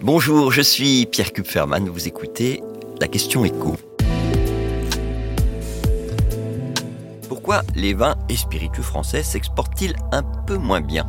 Bonjour, je suis Pierre Kupferman, vous écoutez la question écho. Pourquoi les vins et spiritueux français s'exportent-ils un peu moins bien?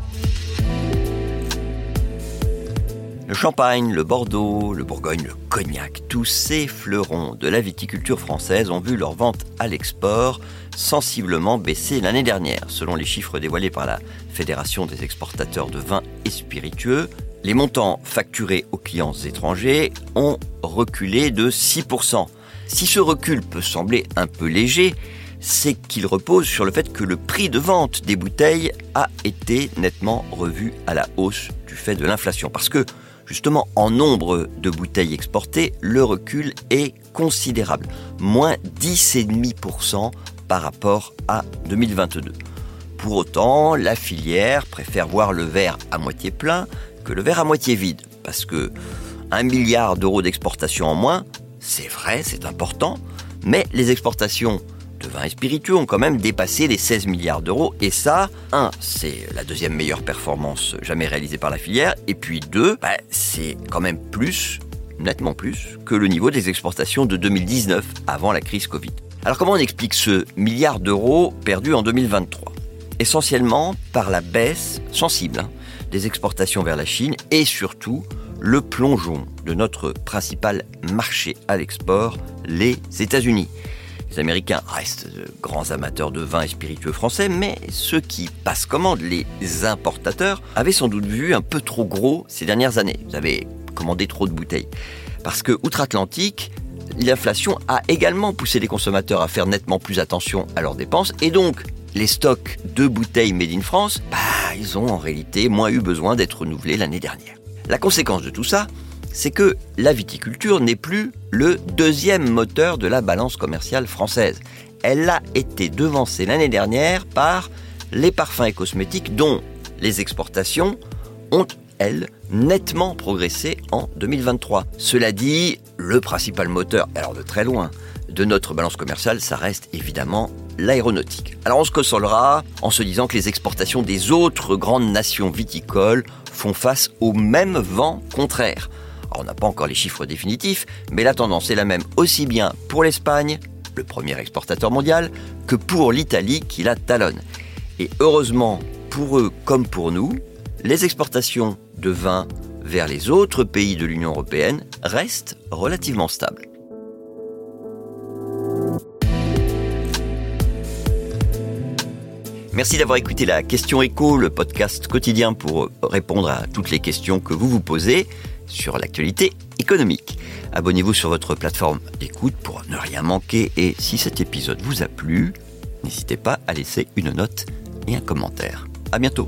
Le champagne, le Bordeaux, le Bourgogne, le cognac, tous ces fleurons de la viticulture française ont vu leur vente à l'export sensiblement baisser l'année dernière. Selon les chiffres dévoilés par la Fédération des exportateurs de vins et spiritueux, les montants facturés aux clients étrangers ont reculé de 6%. Si ce recul peut sembler un peu léger, c'est qu'il repose sur le fait que le prix de vente des bouteilles a été nettement revu à la hausse du fait de l'inflation. Parce que Justement, en nombre de bouteilles exportées, le recul est considérable, moins 10,5% par rapport à 2022. Pour autant, la filière préfère voir le verre à moitié plein que le verre à moitié vide, parce que 1 milliard d'euros d'exportation en moins, c'est vrai, c'est important, mais les exportations de vins et spiritueux ont quand même dépassé les 16 milliards d'euros. Et ça, un, c'est la deuxième meilleure performance jamais réalisée par la filière. Et puis deux, bah, c'est quand même plus, nettement plus, que le niveau des exportations de 2019, avant la crise Covid. Alors comment on explique ce milliard d'euros perdu en 2023 Essentiellement par la baisse sensible hein, des exportations vers la Chine et surtout le plongeon de notre principal marché à l'export, les États-Unis. Les Américains restent de grands amateurs de vin et spiritueux français, mais ceux qui passent commande, les importateurs, avaient sans doute vu un peu trop gros ces dernières années. Vous avez commandé trop de bouteilles. Parce que, outre-Atlantique, l'inflation a également poussé les consommateurs à faire nettement plus attention à leurs dépenses, et donc les stocks de bouteilles made in France, bah, ils ont en réalité moins eu besoin d'être renouvelés l'année dernière. La conséquence de tout ça, c'est que la viticulture n'est plus le deuxième moteur de la balance commerciale française. Elle a été devancée l'année dernière par les parfums et cosmétiques dont les exportations ont, elles, nettement progressé en 2023. Cela dit, le principal moteur, alors de très loin, de notre balance commerciale, ça reste évidemment l'aéronautique. Alors on se consolera en se disant que les exportations des autres grandes nations viticoles font face au même vent contraire on n'a pas encore les chiffres définitifs, mais la tendance est la même aussi bien pour l'Espagne, le premier exportateur mondial, que pour l'Italie qui la talonne. Et heureusement, pour eux comme pour nous, les exportations de vin vers les autres pays de l'Union européenne restent relativement stables. Merci d'avoir écouté la question écho, le podcast quotidien pour répondre à toutes les questions que vous vous posez sur l'actualité économique. Abonnez-vous sur votre plateforme d'écoute pour ne rien manquer et si cet épisode vous a plu, n'hésitez pas à laisser une note et un commentaire. À bientôt.